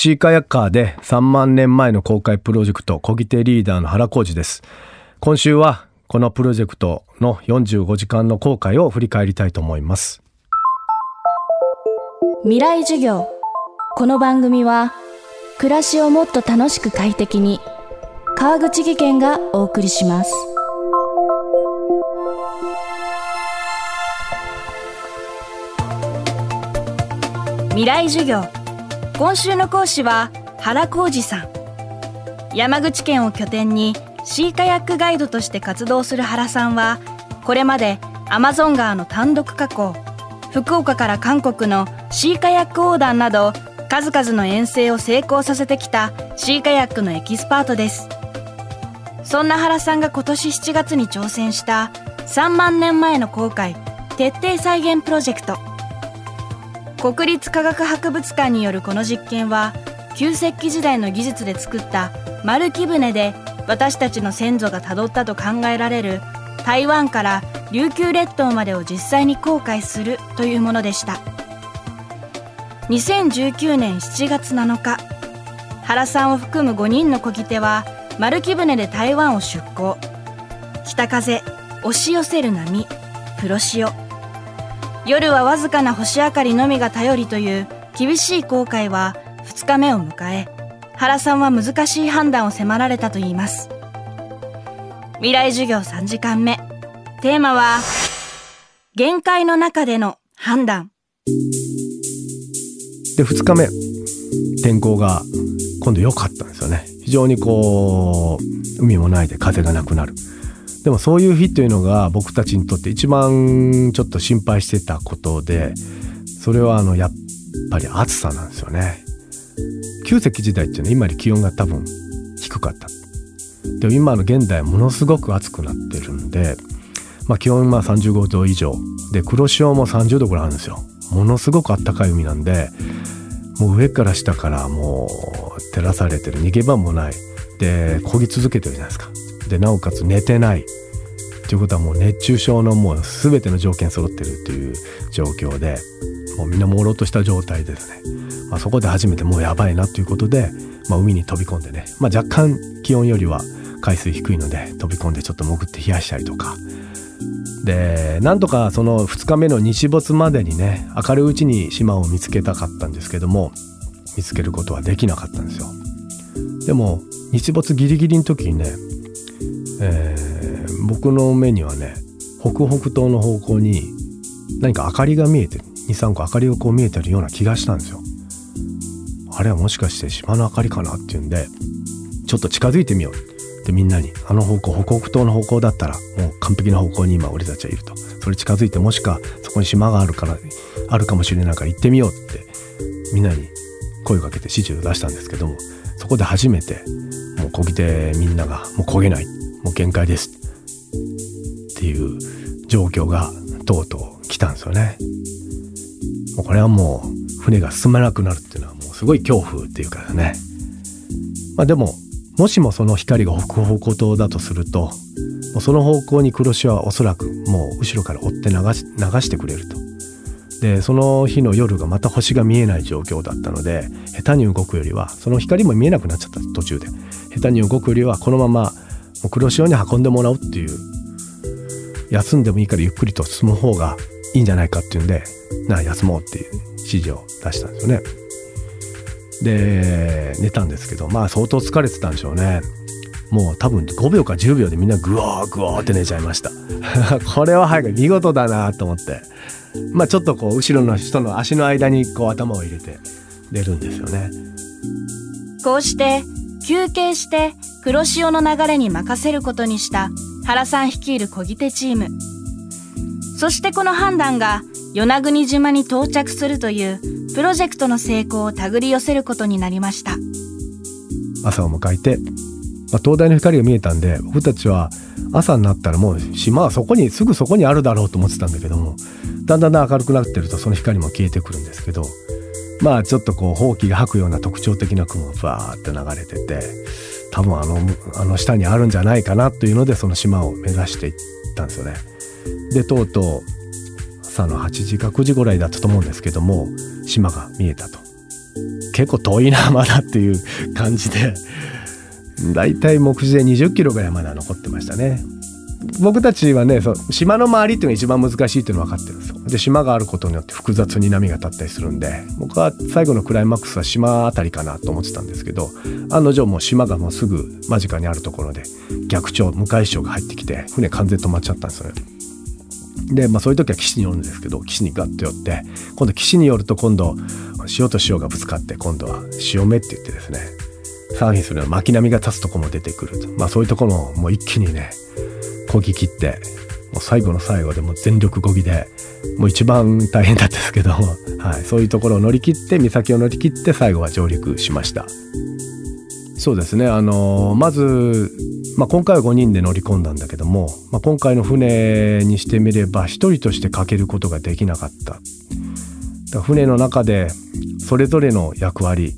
シーカヤッカーで3万年前の公開プロジェクト、小木手リーダーの原浩二です。今週はこのプロジェクトの45時間の公開を振り返りたいと思います。未来授業。この番組は暮らしをもっと楽しく快適に川口義賢がお送りします。未来授業今週の講師は原康司さん。山口県を拠点にシーカヤックガイドとして活動する原さんはこれまでアマゾン川の単独下降福岡から韓国のシーカヤック横断など数々の遠征を成功させてきたシーカヤックのエキスパートです。そんな原さんが今年7月に挑戦した3万年前の航海徹底再現プロジェクト。国立科学博物館によるこの実験は旧石器時代の技術で作った丸木舟で私たちの先祖がたどったと考えられる台湾から琉球列島までを実際に航海するというものでした。2019年7月7日原さんを含む5人の漕ぎ手は丸木舟で台湾を出港北風押し寄せる波黒潮。夜はわずかな星明かりのみが頼りという厳しい航海は2日目を迎え原さんは難しい判断を迫られたといいます。未来授業3時間目。テーマは限界の中での判断。で2日目。天候が今度良かったんですよね。非常にこう海もないで風がなくなる。でもそういう日というのが僕たちにとって一番ちょっと心配してたことでそれはあのやっぱり暑さなんですよね。旧石器時代っていうのは今より気温が多分低かった。でも今の現代ものすごく暑くなってるんで、まあ、気温は35度以上で黒潮も30度ぐらいあるんですよ。ものすごくあったかい海なんでもう上から下からもう照らされてる逃げ場もない。で漕ぎ続けてるじゃないですか。でなおかつ寝てない。ということはもう熱中症のもう全ての条件揃ってるという状況でもうみんな朦朧とした状態ですね、まあ、そこで初めてもうやばいなということで、まあ、海に飛び込んでね、まあ、若干気温よりは海水低いので飛び込んでちょっと潜って冷やしたりとか。でなんとかその2日目の日没までにね明るいうちに島を見つけたかったんですけども見つけることはできなかったんですよ。でも日没ギリギリの時にねえー、僕の目にはね北北東の方向に何か明かりが見えて23個明かりがこう見えてるような気がしたんですよ。あれはもしかして島の明かりかなっていうんでちょっと近づいてみよう。ってみんなにあの方向北北東の方向だったらもう完璧な方向に今俺たちはいると。それ近づいてもしかそこに島があるからあるかもしれないから行ってみようってみんなに声をかけて指示を出したんですけどもそこで初めてもうこぎ手みんながもう焦げない。もう限界ですっていう状況がとうとう来たんですよね。もうこれはもう船が進まなくなるっていうのはもうすごい恐怖っていうかね。まあでももしもその光が北方向東だとするともうその方向に黒潮はおそらくもう後ろから追って流し流してくれると。でその日の夜がまた星が見えない状況だったので下手に動くよりはその光も見えなくなっちゃった途中で下手に動くよりはこのまま黒潮に運んでもらうっていう休んでもいいからゆっくりと進む方がいいんじゃないかっていうんでな休もうっていう指示を出したんですよね。で寝たんですけどまあ相当疲れてたんでしょうね。もう多分5秒か10秒でみんなグワーグワーって寝ちゃいました。これは早く見事だなと思って。まあちょっとこう後ろの人の足の間にこう頭を入れて寝るんですよね。こうして休憩して黒潮の流れに任せることにした原さん率いる漕ぎ手チーム。そしてこの判断が与那国島に到着するというプロジェクトの成功を手繰り寄せることになりました。朝を迎えて、まあ、灯台の光が見えたんで僕たちは朝になったらもう島はそこにすぐそこにあるだろうと思ってたんだけどもだんだん明るくなってるとその光も消えてくるんですけどまあちょっとこうほうきが吐くような特徴的な雲がバーって流れてて多分あのあの下にあるんじゃないかなというのでその島を目指していったんですよね。でとうとう朝の8時か9時ぐらいだったと思うんですけども島が見えたと。結構遠いなまだっていう感じでだいたい目次で20キロぐらいまだ残ってましたね僕たちはねそ島の周りっていうのが一番難しいっていうの分かってるんですよ。で島があることによって複雑に波が立ったりするんで僕は最後のクライマックスは島あたりかなと思ってたんですけど案の定もう島がもうすぐ間近にあるところで逆潮向かい潮が入ってきて船完全止まっちゃったんですよね。で、まあ、そういう時は岸に寄るんですけど岸にガッと寄って今度岸に寄ると今度潮と潮がぶつかって今度は潮目って言ってですねサーフィンするような巻き波が立つとこも出てくると、まあ、そういうところももう一気にねこぎ切ってもう最後の最後でも全力こぎでもう一番大変だったですけど、はい、そういうところを乗り切って岬を乗り切って最後は上陸しました。そうですねあのまず、まあ、今回は5人で乗り込んだんだけども、まあ、今回の船にしてみれば1人としてかけることができなかった。だから船の中でそれぞれの役割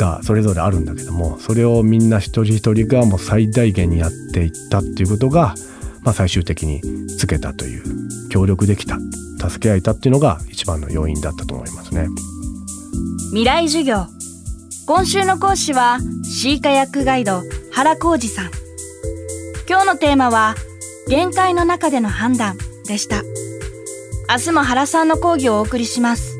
がそれぞれあるんだけどもそれをみんな一人一人がもう最大限にやっていったっていうことが、まあ、最終的につけたという協力できた助け合えたっていうのが一番の要因だったと思いますね。未来授業。今週の講師はシーカヤックガイド原浩二さん。今日のテーマは限界の中での判断でした。明日も原さんの講義をお送りします。